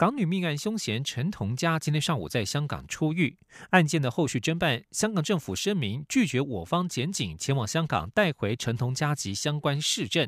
港女命案凶嫌陈同佳今天上午在香港出狱，案件的后续侦办，香港政府声明拒绝我方检警前往香港带回陈同佳及相关市政。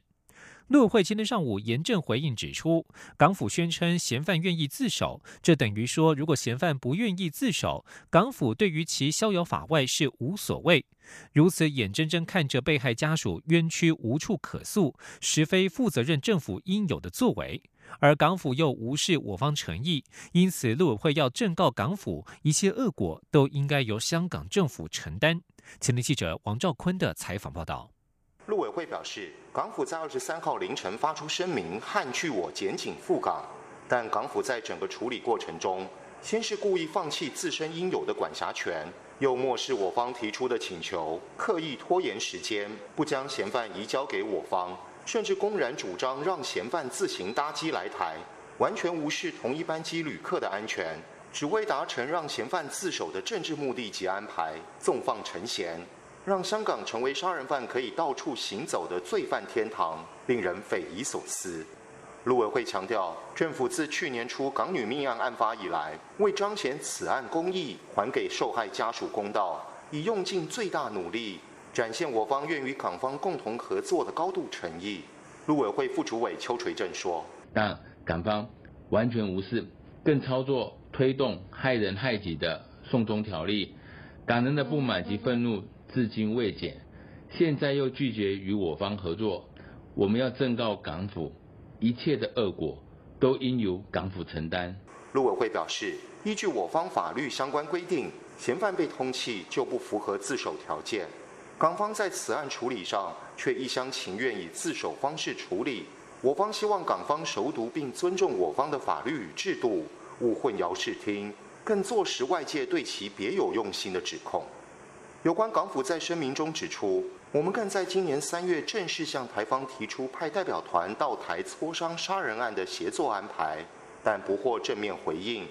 陆委会今天上午严正回应指出，港府宣称嫌犯愿意自首，这等于说如果嫌犯不愿意自首，港府对于其逍遥法外是无所谓。如此眼睁睁看着被害家属冤屈无处可诉，实非负责任政府应有的作为。而港府又无视我方诚意，因此陆委会要正告港府，一切恶果都应该由香港政府承担。前天记者王兆坤的采访报道。会表示，港府在二十三号凌晨发出声明，汉拒我检警赴港，但港府在整个处理过程中，先是故意放弃自身应有的管辖权，又漠视我方提出的请求，刻意拖延时间，不将嫌犯移交给我方。甚至公然主张让嫌犯自行搭机来台，完全无视同一班机旅客的安全，只为达成让嫌犯自首的政治目的及安排，纵放陈嫌，让香港成为杀人犯可以到处行走的罪犯天堂，令人匪夷所思。陆委会强调，政府自去年初港女命案案发以来，为彰显此案公义，还给受害家属公道，已用尽最大努力。展现我方愿与港方共同合作的高度诚意，陆委会副主委邱垂正说：“但港方完全无视，更操作推动害人害己的送中条例，港人的不满及愤怒 至今未减，现在又拒绝与我方合作，我们要正告港府，一切的恶果都应由港府承担。”陆委会表示，依据我方法律相关规定，嫌犯被通缉就不符合自首条件。港方在此案处理上却一厢情愿以自首方式处理，我方希望港方熟读并尊重我方的法律与制度，勿混淆视听，更坐实外界对其别有用心的指控。有关港府在声明中指出，我们更在今年三月正式向台方提出派代表团到台磋商杀人案的协作安排，但不获正面回应。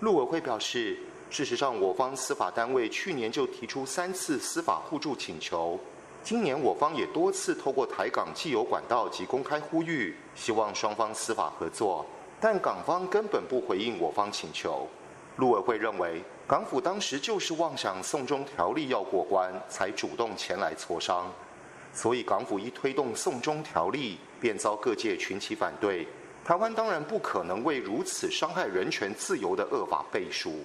陆委会表示。事实上，我方司法单位去年就提出三次司法互助请求，今年我方也多次透过台港既有管道及公开呼吁，希望双方司法合作，但港方根本不回应我方请求。陆委会认为，港府当时就是妄想送中条例要过关，才主动前来磋商，所以港府一推动送中条例，便遭各界群起反对。台湾当然不可能为如此伤害人权自由的恶法背书。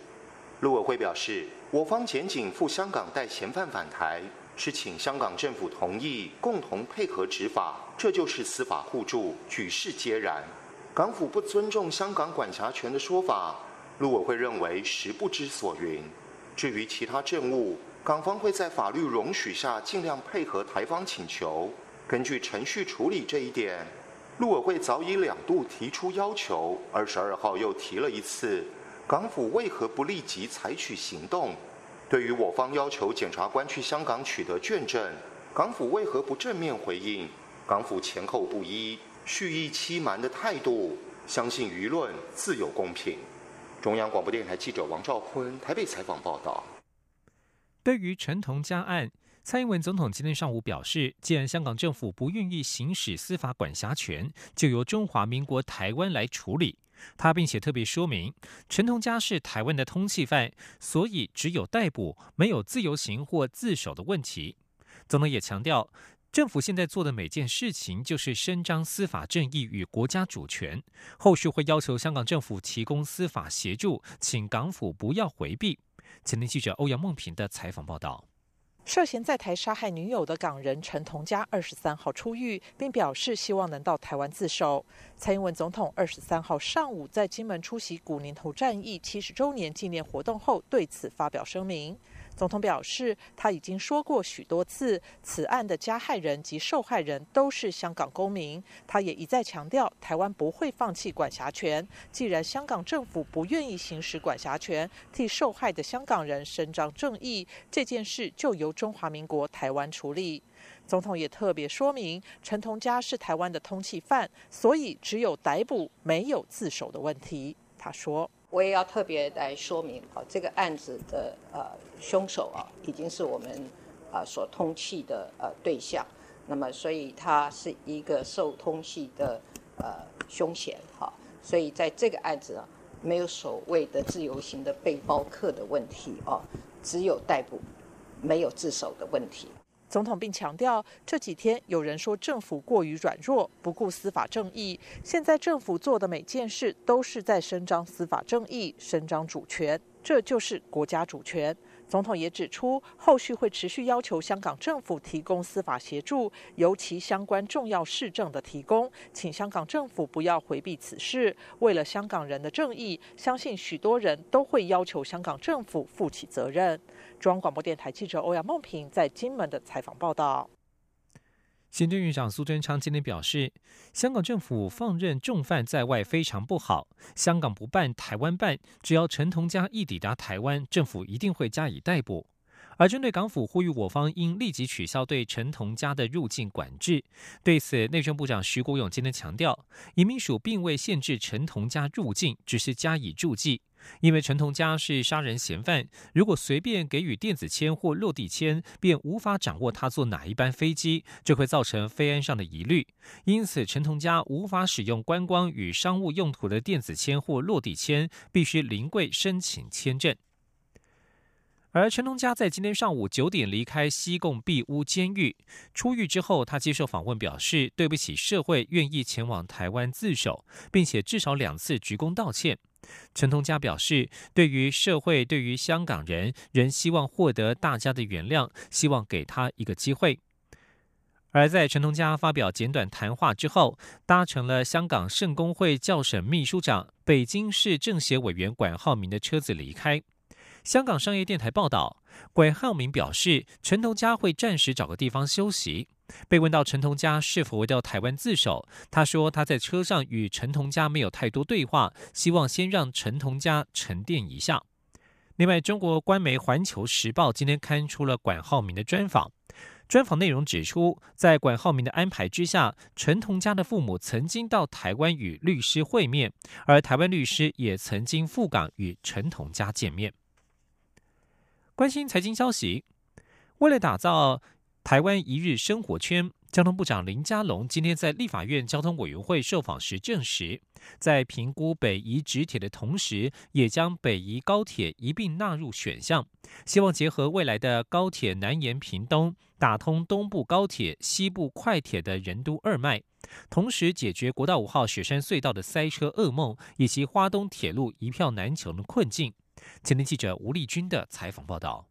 陆委会表示，我方检警赴香港带嫌犯返台，是请香港政府同意共同配合执法，这就是司法互助，举世皆然。港府不尊重香港管辖权的说法，陆委会认为实不知所云。至于其他政务，港方会在法律容许下尽量配合台方请求，根据程序处理这一点。陆委会早已两度提出要求，二十二号又提了一次。港府为何不立即采取行动？对于我方要求检察官去香港取得卷证，港府为何不正面回应？港府前后不一、蓄意欺瞒的态度，相信舆论自有公平。中央广播电台记者王兆坤台北采访报道。对于陈同佳案，蔡英文总统今天上午表示，既然香港政府不愿意行使司法管辖权，就由中华民国台湾来处理。他并且特别说明，陈同佳是台湾的通缉犯，所以只有逮捕，没有自由行或自首的问题。总统也强调，政府现在做的每件事情就是伸张司法正义与国家主权，后续会要求香港政府提供司法协助，请港府不要回避。前天记者欧阳梦平的采访报道。涉嫌在台杀害女友的港人陈同佳二十三号出狱，并表示希望能到台湾自首。蔡英文总统二十三号上午在金门出席古宁头战役七十周年纪念活动后，对此发表声明。总统表示，他已经说过许多次，此案的加害人及受害人都是香港公民。他也一再强调，台湾不会放弃管辖权。既然香港政府不愿意行使管辖权，替受害的香港人伸张正义，这件事就由中华民国台湾处理。总统也特别说明，陈同佳是台湾的通缉犯，所以只有逮捕，没有自首的问题。他说：“我也要特别来说明啊，这个案子的呃凶手啊，已经是我们啊所通缉的呃对象，那么所以他是一个受通缉的呃凶嫌哈，所以在这个案子啊，没有所谓的自由行的背包客的问题啊，只有逮捕，没有自首的问题。”总统并强调，这几天有人说政府过于软弱，不顾司法正义。现在政府做的每件事都是在伸张司法正义、伸张主权，这就是国家主权。总统也指出，后续会持续要求香港政府提供司法协助，尤其相关重要市政的提供，请香港政府不要回避此事。为了香港人的正义，相信许多人都会要求香港政府负起责任。中央广播电台记者欧阳梦平在金门的采访报道。行政院长苏贞昌今天表示，香港政府放任重犯在外非常不好，香港不办，台湾办，只要陈同佳一抵达台湾，政府一定会加以逮捕。而针对港府呼吁我方应立即取消对陈同佳的入境管制，对此内政部长徐国勇今天强调，移民署并未限制陈同佳入境，只是加以注记。因为陈同佳是杀人嫌犯，如果随便给予电子签或落地签，便无法掌握他坐哪一班飞机，这会造成飞安上的疑虑。因此，陈同佳无法使用观光与商务用途的电子签或落地签，必须临柜申请签证。而陈同佳在今天上午九点离开西贡庇屋监狱，出狱之后，他接受访问表示：“对不起社会，愿意前往台湾自首，并且至少两次鞠躬道歉。”陈同佳表示，对于社会，对于香港人，仍希望获得大家的原谅，希望给他一个机会。而在陈同佳发表简短谈话之后，搭乘了香港圣公会教省秘书长、北京市政协委员管浩明的车子离开。香港商业电台报道，管浩明表示，陈同佳会暂时找个地方休息。被问到陈同佳是否会到台湾自首，他说他在车上与陈同佳没有太多对话，希望先让陈同佳沉淀一下。另外，中国官媒《环球时报》今天刊出了管浩明的专访，专访内容指出，在管浩明的安排之下，陈同佳的父母曾经到台湾与律师会面，而台湾律师也曾经赴港与陈同佳见面。关心财经消息，为了打造。台湾一日生活圈，交通部长林佳龙今天在立法院交通委员会受访时证实，在评估北宜直铁的同时，也将北宜高铁一并纳入选项，希望结合未来的高铁南延屏东，打通东部高铁、西部快铁的人都二脉，同时解决国道五号雪山隧道的塞车噩梦，以及花东铁路一票难求的困境。前天记者吴丽君的采访报道。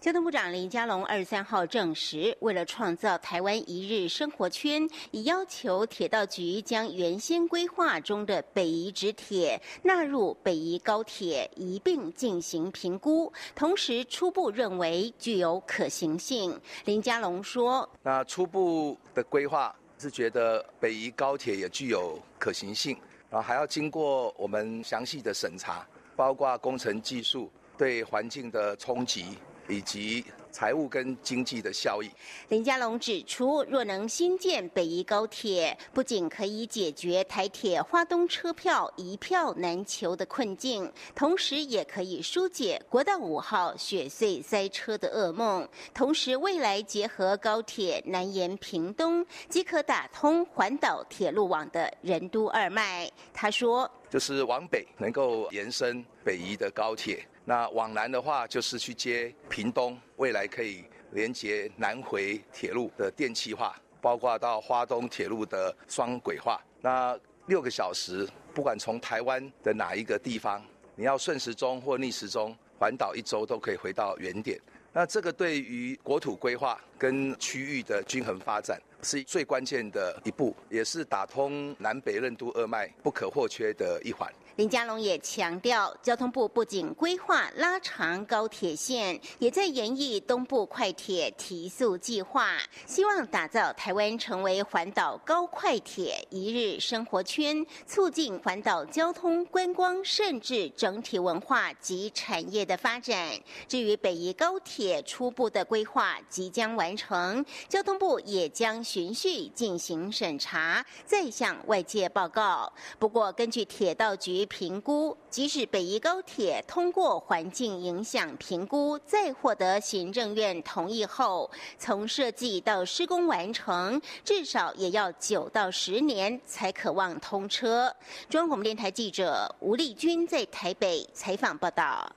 交通部长林佳龙二十三号证实，为了创造台湾一日生活圈，已要求铁道局将原先规划中的北宜直铁纳入北宜高铁一并进行评估，同时初步认为具有可行性。林佳龙说：“那初步的规划是觉得北宜高铁也具有可行性，然后还要经过我们详细的审查，包括工程技术对环境的冲击。”以及财务跟经济的效益。林佳龙指出，若能新建北宜高铁，不仅可以解决台铁花东车票一票难求的困境，同时也可以疏解国道五号雪隧塞车的噩梦。同时，未来结合高铁南延屏东，即可打通环岛铁路网的人都二脉。他说：“就是往北能够延伸北宜的高铁。”那往南的话，就是去接屏东，未来可以连接南回铁路的电气化，包括到花东铁路的双轨化。那六个小时，不管从台湾的哪一个地方，你要顺时钟或逆时钟环岛一周，都可以回到原点。那这个对于国土规划跟区域的均衡发展是最关键的一步，也是打通南北任督二脉不可或缺的一环。林佳龙也强调，交通部不仅规划拉长高铁线，也在研议东部快铁提速计划，希望打造台湾成为环岛高快铁一日生活圈，促进环岛交通、观光，甚至整体文化及产业的发展。至于北宜高铁初步的规划即将完成，交通部也将循序进行审查，再向外界报告。不过，根据铁道局。评估，即使北宜高铁通过环境影响评估，再获得行政院同意后，从设计到施工完成，至少也要九到十年才可望通车。中央广播电台记者吴丽君在台北采访报道。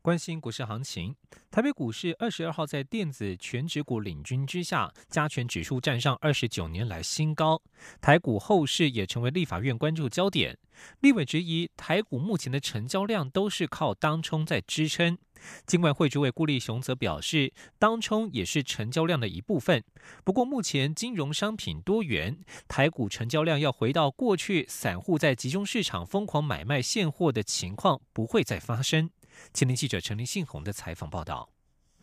关心股市行情，台北股市二十二号在电子全指股领军之下，加权指数站上二十九年来新高。台股后市也成为立法院关注焦点。立委质疑台股目前的成交量都是靠当冲在支撑。金管会主委顾立雄则表示，当冲也是成交量的一部分。不过目前金融商品多元，台股成交量要回到过去散户在集中市场疯狂买卖现货的情况不会再发生。青年记者陈林信宏的采访报道。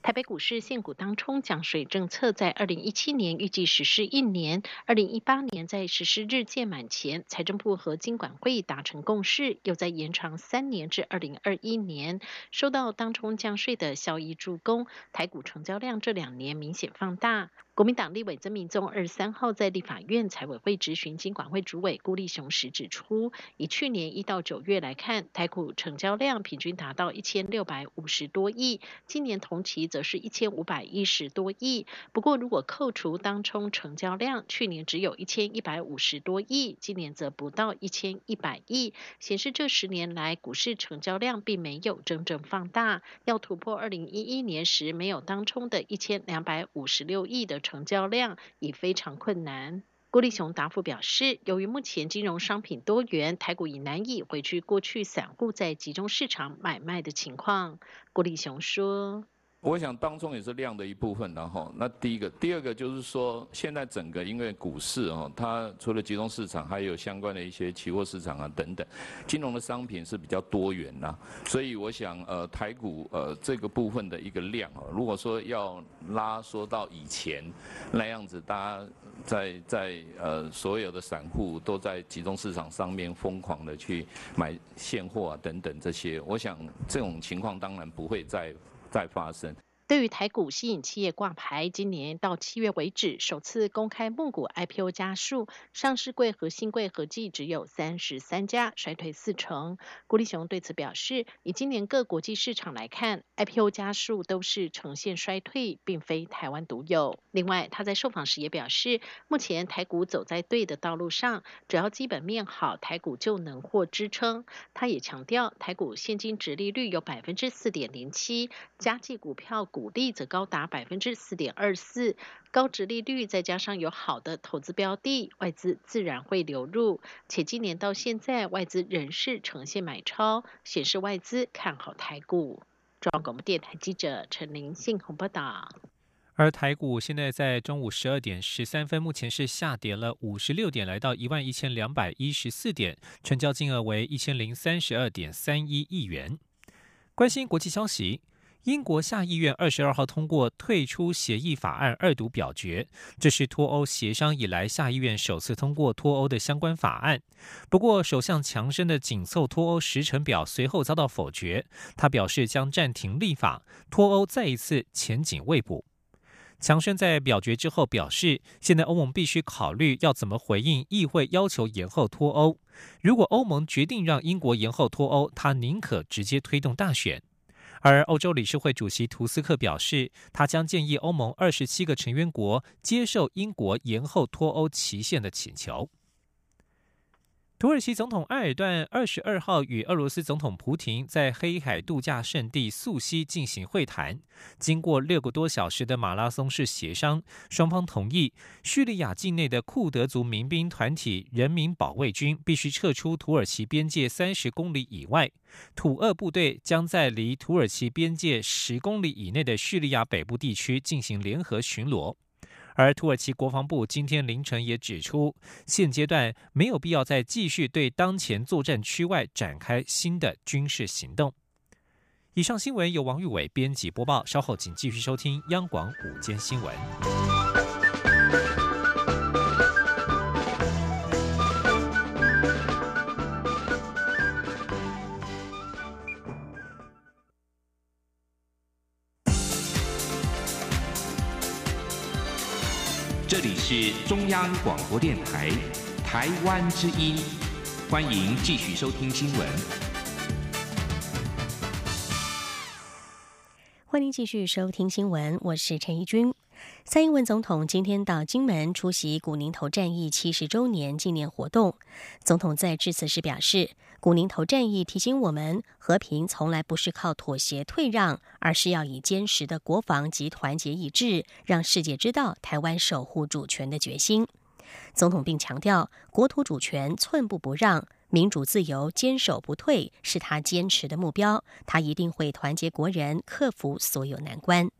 台北股市现股当冲降税政策在二零一七年预计实施一年，二零一八年在实施日届满前，财政部和金管会达成共识，又在延长三年至二零二一年。受到当冲降税的效益助攻，台股成交量这两年明显放大。国民党立委曾明宗二十三号在立法院财委会质询金管会主委顾立雄时指出，以去年一到九月来看，台股成交量平均达到一千六百五十多亿，今年同期则是一千五百一十多亿。不过，如果扣除当冲成交量，去年只有一千一百五十多亿，今年则不到一千一百亿，显示这十年来股市成交量并没有真正放大，要突破二零一一年时没有当冲的一千两百五十六亿的。成交量已非常困难。郭立雄答复表示，由于目前金融商品多元，台股已难以回去过去散户在集中市场买卖的情况。郭立雄说。我想当中也是量的一部分，然后那第一个，第二个就是说，现在整个因为股市哦，它除了集中市场，还有相关的一些期货市场啊等等，金融的商品是比较多元呐，所以我想呃台股呃这个部分的一个量哦，如果说要拉缩到以前那样子，大家在在呃所有的散户都在集中市场上面疯狂的去买现货啊等等这些，我想这种情况当然不会再。再发生。对于台股吸引企业挂牌，今年到七月为止，首次公开募股 IPO 加数，上市柜和新柜合计只有三十三家，衰退四成。郭立雄对此表示，以今年各国际市场来看，IPO 加数都是呈现衰退，并非台湾独有。另外，他在受访时也表示，目前台股走在对的道路上，只要基本面好，台股就能获支撑。他也强调，台股现金值利率有百分之四点零七，加计股票。股利则高达百分之四点二四，高值利率再加上有好的投资标的，外资自然会流入。且今年到现在，外资仍是呈现买超，显示外资看好台股。中央广播电台记者陈玲信鸿报道。而台股现在在中午十二点十三分，目前是下跌了五十六点，来到一万一千两百一十四点，成交金额为一千零三十二点三一亿元。关心国际消息。英国下议院二十二号通过退出协议法案二读表决，这是脱欧协商以来下议院首次通过脱欧的相关法案。不过，首相强生的紧凑脱欧时程表随后遭到否决，他表示将暂停立法，脱欧再一次前景未卜。强生在表决之后表示，现在欧盟必须考虑要怎么回应议会要求延后脱欧。如果欧盟决定让英国延后脱欧，他宁可直接推动大选。而欧洲理事会主席图斯克表示，他将建议欧盟二十七个成员国接受英国延后脱欧期限的请求。土耳其总统埃尔段二十二号与俄罗斯总统普廷在黑海度假胜地素西进行会谈，经过六个多小时的马拉松式协商，双方同意叙利亚境内的库德族民兵团体人民保卫军必须撤出土耳其边界三十公里以外，土俄部队将在离土耳其边界十公里以内的叙利亚北部地区进行联合巡逻。而土耳其国防部今天凌晨也指出，现阶段没有必要再继续对当前作战区外展开新的军事行动。以上新闻由王玉伟编辑播报，稍后请继续收听央广午间新闻。这里是中央广播电台，台湾之音，欢迎继续收听新闻。欢迎继续收听新闻，我是陈怡君。蔡英文总统今天到金门出席古宁头战役七十周年纪念活动。总统在致辞时表示，古宁头战役提醒我们，和平从来不是靠妥协退让，而是要以坚实的国防及团结一致，让世界知道台湾守护主权的决心。总统并强调，国土主权寸步不让，民主自由坚守不退，是他坚持的目标。他一定会团结国人，克服所有难关。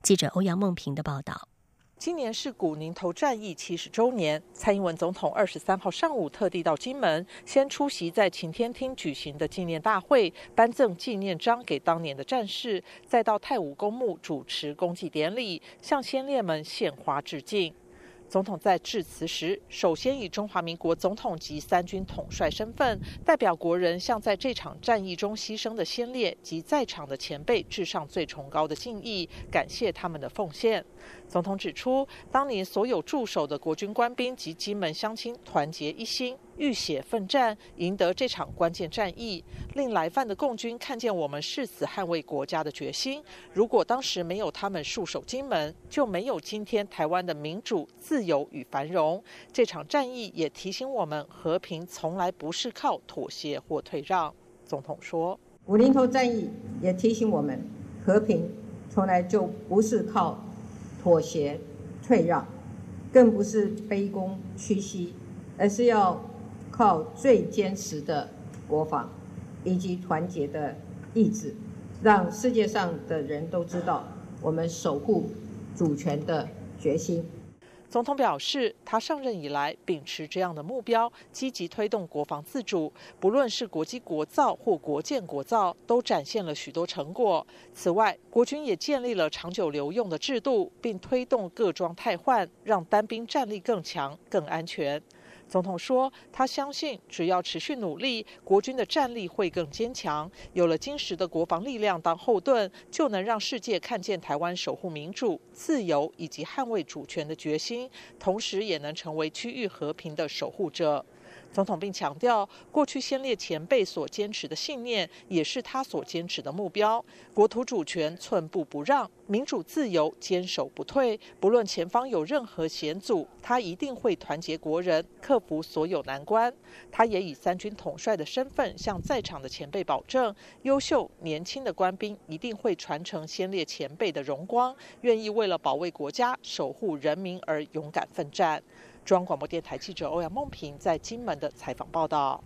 记者欧阳梦平的报道。今年是古宁头战役七十周年，蔡英文总统二十三号上午特地到金门，先出席在晴天厅举行的纪念大会，颁赠纪念章给当年的战士，再到太武公墓主持公祭典礼，向先烈们献花致敬。总统在致辞时，首先以中华民国总统及三军统帅身份，代表国人向在这场战役中牺牲的先烈及在场的前辈致上最崇高的敬意，感谢他们的奉献。总统指出，当年所有驻守的国军官兵及金门乡亲团结一心，浴血奋战，赢得这场关键战役，令来犯的共军看见我们誓死捍卫国家的决心。如果当时没有他们戍守金门，就没有今天台湾的民主、自由与繁荣。这场战役也提醒我们，和平从来不是靠妥协或退让。总统说：“五零头战役也提醒我们，和平从来就不是靠。”妥协、退让，更不是卑躬屈膝，而是要靠最坚实的国防以及团结的意志，让世界上的人都知道我们守护主权的决心。总统表示，他上任以来秉持这样的目标，积极推动国防自主，不论是国际国造或国建国造，都展现了许多成果。此外，国军也建立了长久留用的制度，并推动各装汰换，让单兵战力更强、更安全。总统说：“他相信，只要持续努力，国军的战力会更坚强。有了坚实的国防力量当后盾，就能让世界看见台湾守护民主、自由以及捍卫主权的决心，同时也能成为区域和平的守护者。”总统并强调，过去先烈前辈所坚持的信念，也是他所坚持的目标。国土主权寸步不让，民主自由坚守不退。不论前方有任何险阻，他一定会团结国人，克服所有难关。他也以三军统帅的身份，向在场的前辈保证，优秀年轻的官兵一定会传承先烈前辈的荣光，愿意为了保卫国家、守护人民而勇敢奋战。中央广播电台记者欧阳梦平在金门的采访报道。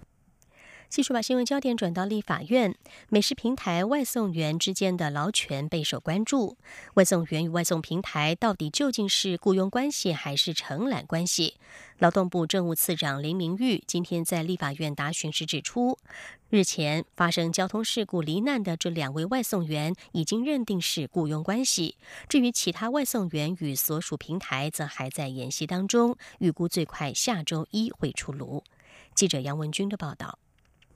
继续把新闻焦点转到立法院，美食平台外送员之间的劳权备受关注。外送员与外送平台到底究竟是雇佣关系还是承揽关系？劳动部政务次长林明玉今天在立法院答询时指出，日前发生交通事故罹难的这两位外送员已经认定是雇佣关系。至于其他外送员与所属平台，则还在研习当中，预估最快下周一会出炉。记者杨文军的报道。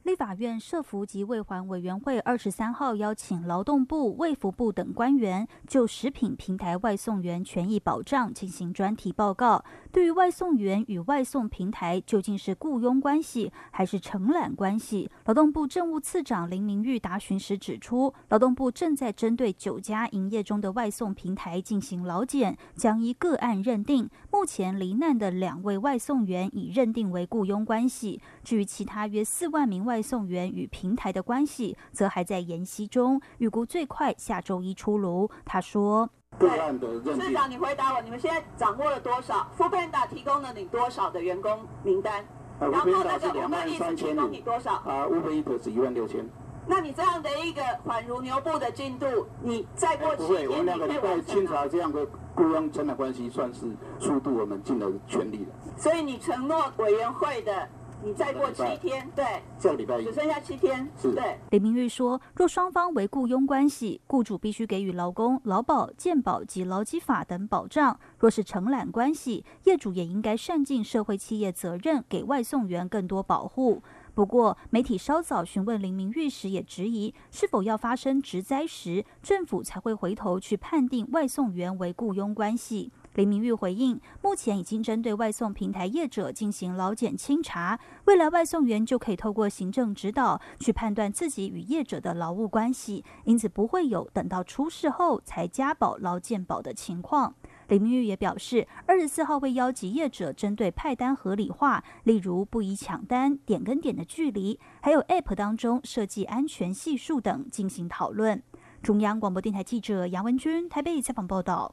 立法院社福及卫环委员会二十三号邀请劳动部、卫福部等官员就食品平台外送员权益保障进行专题报告。对于外送员与外送平台究竟是雇佣关系还是承揽关系，劳动部政务次长林明玉答询时指出，劳动部正在针对九家营业中的外送平台进行劳检，将依个案认定。目前罹难的两位外送员已认定为雇佣关系，至于其他约四万名外。外送员与平台的关系则还在研析中，预估最快下周一出炉。他说：“市长，你回答我，你们现在掌握了多少 f p a n d a 提供了你多少的员工名单？然后那个 Uber Eats 提供你多少？啊，Uber Eats 一万六千。那你这样的一个缓如牛步的进度，你再过七天，我们两个礼拜清查这样的雇佣签的关系，算是速度我们尽了全力了。所以你承诺委员会的。你再过七天，对，这个礼拜只剩下七天，是对。林明玉说，若双方为雇佣关系，雇主必须给予劳工劳保、健保及劳基法等保障；若是承揽关系，业主也应该善尽社会企业责任，给外送员更多保护。不过，媒体稍早询问林明玉时，也质疑是否要发生职灾时，政府才会回头去判定外送员为雇佣关系。林明玉回应，目前已经针对外送平台业者进行劳检清查，未来外送员就可以透过行政指导去判断自己与业者的劳务关系，因此不会有等到出事后才加保劳健保的情况。林明玉也表示，二十四号会邀集业者针对派单合理化，例如不宜抢单、点跟点的距离，还有 App 当中设计安全系数等进行讨论。中央广播电台记者杨文君台北采访报道。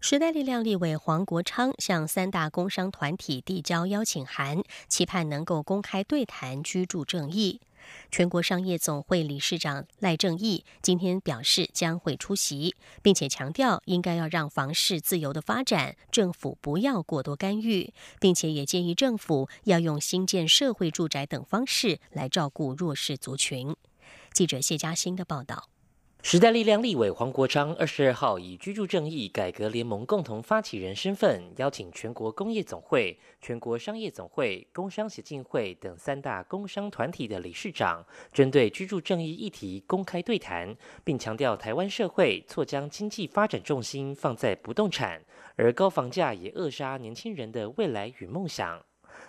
时代力量立委黄国昌向三大工商团体递交邀请函，期盼能够公开对谈居住正义。全国商业总会理事长赖正义今天表示将会出席，并且强调应该要让房市自由的发展，政府不要过多干预，并且也建议政府要用新建社会住宅等方式来照顾弱势族群。记者谢嘉欣的报道。时代力量立委黄国昌二十二号以居住正义改革联盟共同发起人身份，邀请全国工业总会、全国商业总会、工商协进会等三大工商团体的理事长，针对居住正义议题公开对谈，并强调台湾社会错将经济发展重心放在不动产，而高房价也扼杀年轻人的未来与梦想。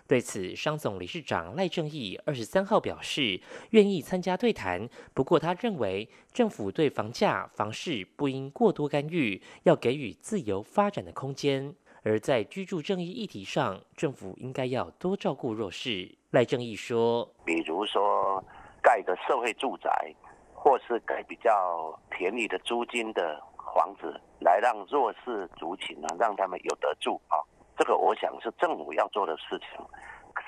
对此，商总理事长赖正义二十三号表示，愿意参加对谈。不过，他认为政府对房价、房市不应过多干预，要给予自由发展的空间。而在居住正义议题上，政府应该要多照顾弱势。赖正义说：“比如说，盖个社会住宅，或是盖比较便宜的租金的房子，来让弱势族群呢，让他们有得住啊。”这个我想是政府要做的事情，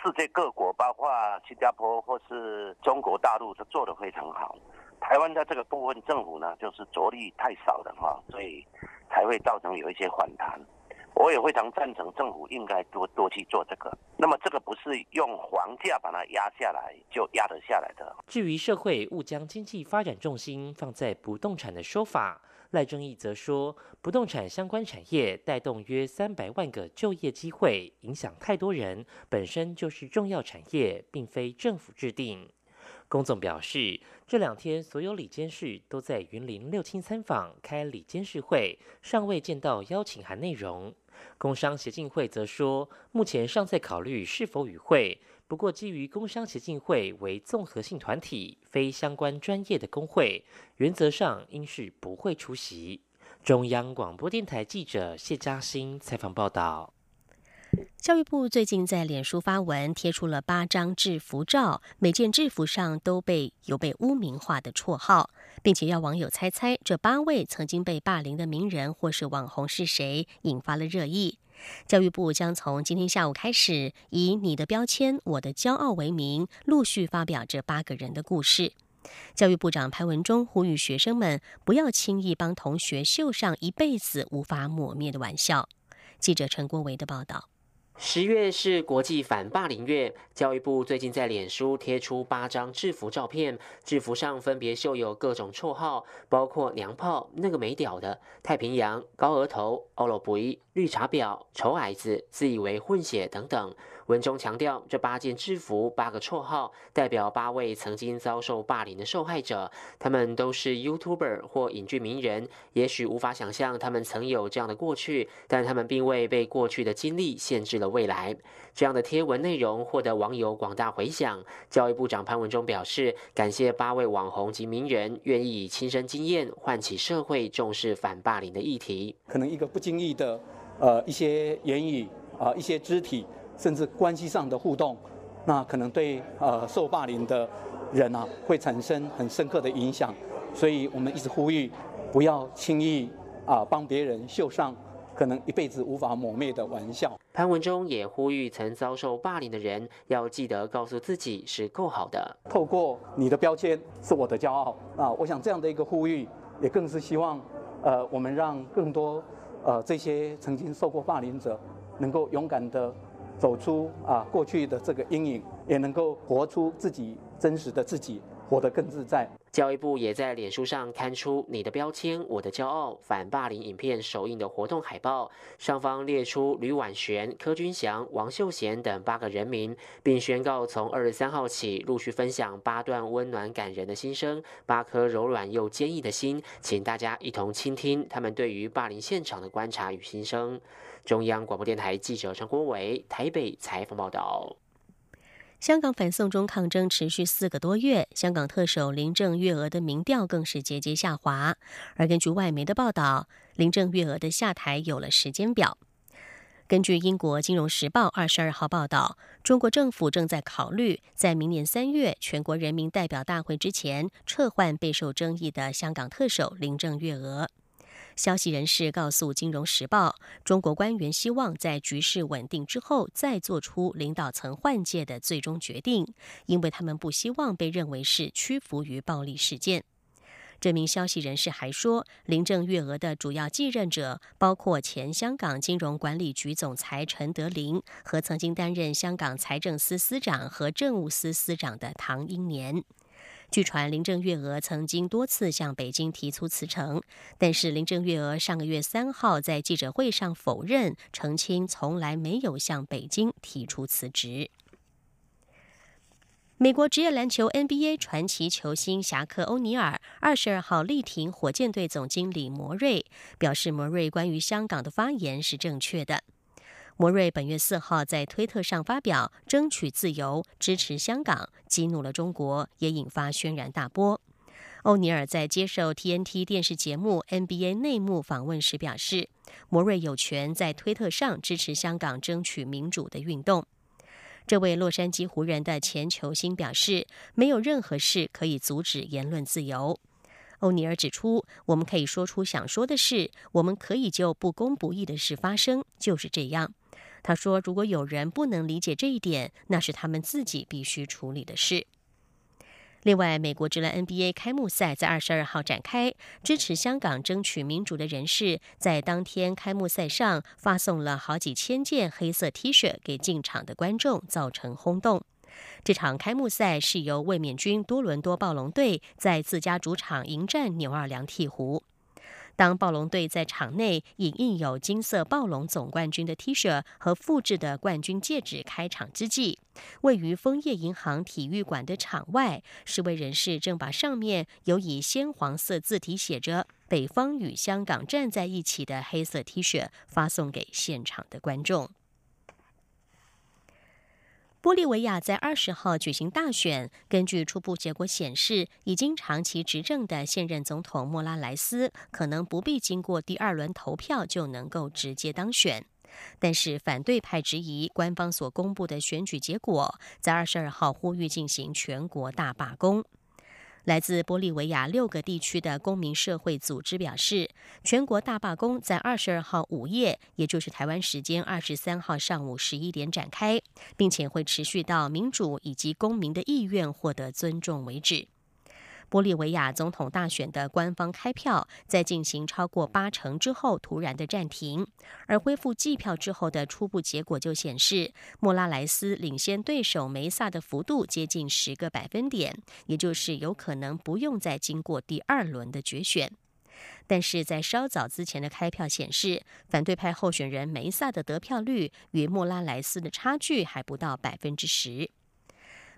世界各国包括新加坡或是中国大陆都做得非常好，台湾在这个部分政府呢就是着力太少了哈，所以才会造成有一些反弹。我也非常赞成政府应该多多去做这个。那么这个不是用房价把它压下来就压得下来的。至于社会误将经济发展重心放在不动产的说法。赖正义则说，不动产相关产业带动约三百万个就业机会，影响太多人，本身就是重要产业，并非政府制定。龚总表示，这两天所有里监事都在云林六轻参访开里监事会，尚未见到邀请函内容。工商协进会则说，目前尚在考虑是否与会。不过，基于工商协进会为综合性团体，非相关专业的工会，原则上应是不会出席。中央广播电台记者谢嘉欣采访报道。教育部最近在脸书发文，贴出了八张制服照，每件制服上都被有被污名化的绰号，并且要网友猜猜这八位曾经被霸凌的名人或是网红是谁，引发了热议。教育部将从今天下午开始，以“你的标签，我的骄傲”为名，陆续发表这八个人的故事。教育部长潘文忠呼吁学生们不要轻易帮同学绣上一辈子无法抹灭的玩笑。记者陈国维的报道。十月是国际反霸凌月，教育部最近在脸书贴出八张制服照片，制服上分别绣有各种绰号，包括“娘炮”、“那个没屌的”、“太平洋”、“高额头”、“欧罗布伊”、“绿茶婊”、“丑矮子”、“自以为混血”等等。文中强调，这八件制服、八个绰号，代表八位曾经遭受霸凌的受害者。他们都是 YouTuber 或影剧名人，也许无法想象他们曾有这样的过去，但他们并未被过去的经历限制了未来。这样的贴文内容获得网友广大回响。教育部长潘文忠表示，感谢八位网红及名人愿意以亲身经验唤起社会重视反霸凌的议题。可能一个不经意的，呃，一些言语啊，一些肢体。甚至关系上的互动，那可能对呃受霸凌的人啊，会产生很深刻的影响。所以我们一直呼吁，不要轻易啊帮别人绣上可能一辈子无法抹灭的玩笑。潘文忠也呼吁曾遭受霸凌的人要记得告诉自己是够好的。透过你的标签是我的骄傲啊！我想这样的一个呼吁，也更是希望，呃，我们让更多呃这些曾经受过霸凌者，能够勇敢的走出啊过去的这个阴影，也能够活出自己真实的自己。活得更自在。教育部也在脸书上刊出“你的标签，我的骄傲”反霸凌影片首映的活动海报，上方列出吕婉璇、柯君祥、王秀贤等八个人名，并宣告从二十三号起陆续分享八段温暖感人的心声，八颗柔软又坚毅的心，请大家一同倾听他们对于霸凌现场的观察与心声。中央广播电台记者陈国伟台北采访报道。香港反送中抗争持续四个多月，香港特首林郑月娥的民调更是节节下滑。而根据外媒的报道，林郑月娥的下台有了时间表。根据英国《金融时报》二十二号报道，中国政府正在考虑在明年三月全国人民代表大会之前撤换备受争议的香港特首林郑月娥。消息人士告诉《金融时报》，中国官员希望在局势稳定之后再做出领导层换届的最终决定，因为他们不希望被认为是屈服于暴力事件。这名消息人士还说，林郑月娥的主要继任者包括前香港金融管理局总裁陈德霖和曾经担任香港财政司司长和政务司司长的唐英年。据传，林郑月娥曾经多次向北京提出辞呈，但是林郑月娥上个月三号在记者会上否认，澄清从来没有向北京提出辞职。美国职业篮球 NBA 传奇球星侠客欧尼尔二十二号力挺火箭队总经理摩瑞，表示摩瑞关于香港的发言是正确的。摩瑞本月四号在推特上发表“争取自由，支持香港”，激怒了中国，也引发轩然大波。欧尼尔在接受 TNT 电视节目 NBA 内幕访问时表示，摩瑞有权在推特上支持香港争取民主的运动。这位洛杉矶湖人的前球星表示，没有任何事可以阻止言论自由。欧尼尔指出，我们可以说出想说的事，我们可以就不公不义的事发生，就是这样。他说：“如果有人不能理解这一点，那是他们自己必须处理的事。”另外，美国职篮 NBA 开幕赛在二十二号展开，支持香港争取民主的人士在当天开幕赛上发送了好几千件黑色 T 恤给进场的观众，造成轰动。这场开幕赛是由卫冕军多伦多暴龙队在自家主场迎战纽奥良鹈鹕。当暴龙队在场内以印有金色暴龙总冠军的 T 恤和复制的冠军戒指开场之际，位于枫叶银行体育馆的场外，示威人士正把上面有以鲜黄色字体写着“北方与香港站在一起”的黑色 T 恤发送给现场的观众。玻利维亚在二十号举行大选，根据初步结果显示，已经长期执政的现任总统莫拉莱斯可能不必经过第二轮投票就能够直接当选。但是反对派质疑官方所公布的选举结果，在二十二号呼吁进行全国大罢工。来自玻利维亚六个地区的公民社会组织表示，全国大罢工在二十二号午夜，也就是台湾时间二十三号上午十一点展开，并且会持续到民主以及公民的意愿获得尊重为止。玻利维亚总统大选的官方开票在进行超过八成之后突然的暂停，而恢复计票之后的初步结果就显示，莫拉莱斯领先对手梅萨的幅度接近十个百分点，也就是有可能不用再经过第二轮的决选。但是在稍早之前的开票显示，反对派候选人梅萨的得票率与莫拉莱斯的差距还不到百分之十。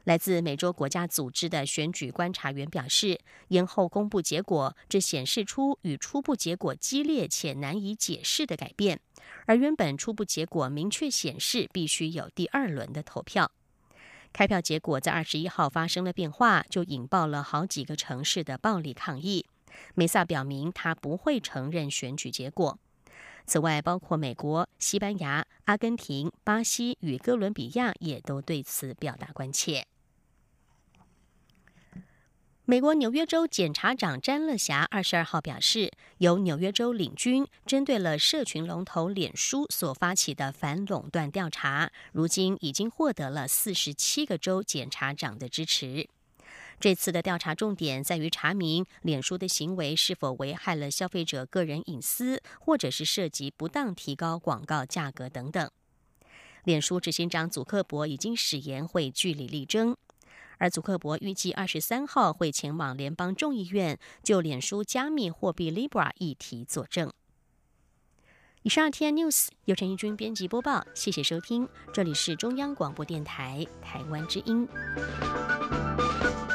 来自美洲国家组织的选举观察员表示，延后公布结果，这显示出与初步结果激烈且难以解释的改变。而原本初步结果明确显示必须有第二轮的投票。开票结果在二十一号发生了变化，就引爆了好几个城市的暴力抗议。梅萨表明他不会承认选举结果。此外，包括美国、西班牙、阿根廷、巴西与哥伦比亚也都对此表达关切。美国纽约州检察长詹乐霞二十二号表示，由纽约州领军针对了社群龙头脸书所发起的反垄断调查，如今已经获得了四十七个州检察长的支持。这次的调查重点在于查明脸书的行为是否危害了消费者个人隐私，或者是涉及不当提高广告价格等等。脸书执行长祖克伯已经誓言会据理力争。而祖克伯预计二十三号会前往联邦众议院就脸书加密货币 Libra 议题作证。以上 T N News 由陈义军编辑播报，谢谢收听，这里是中央广播电台台湾之音。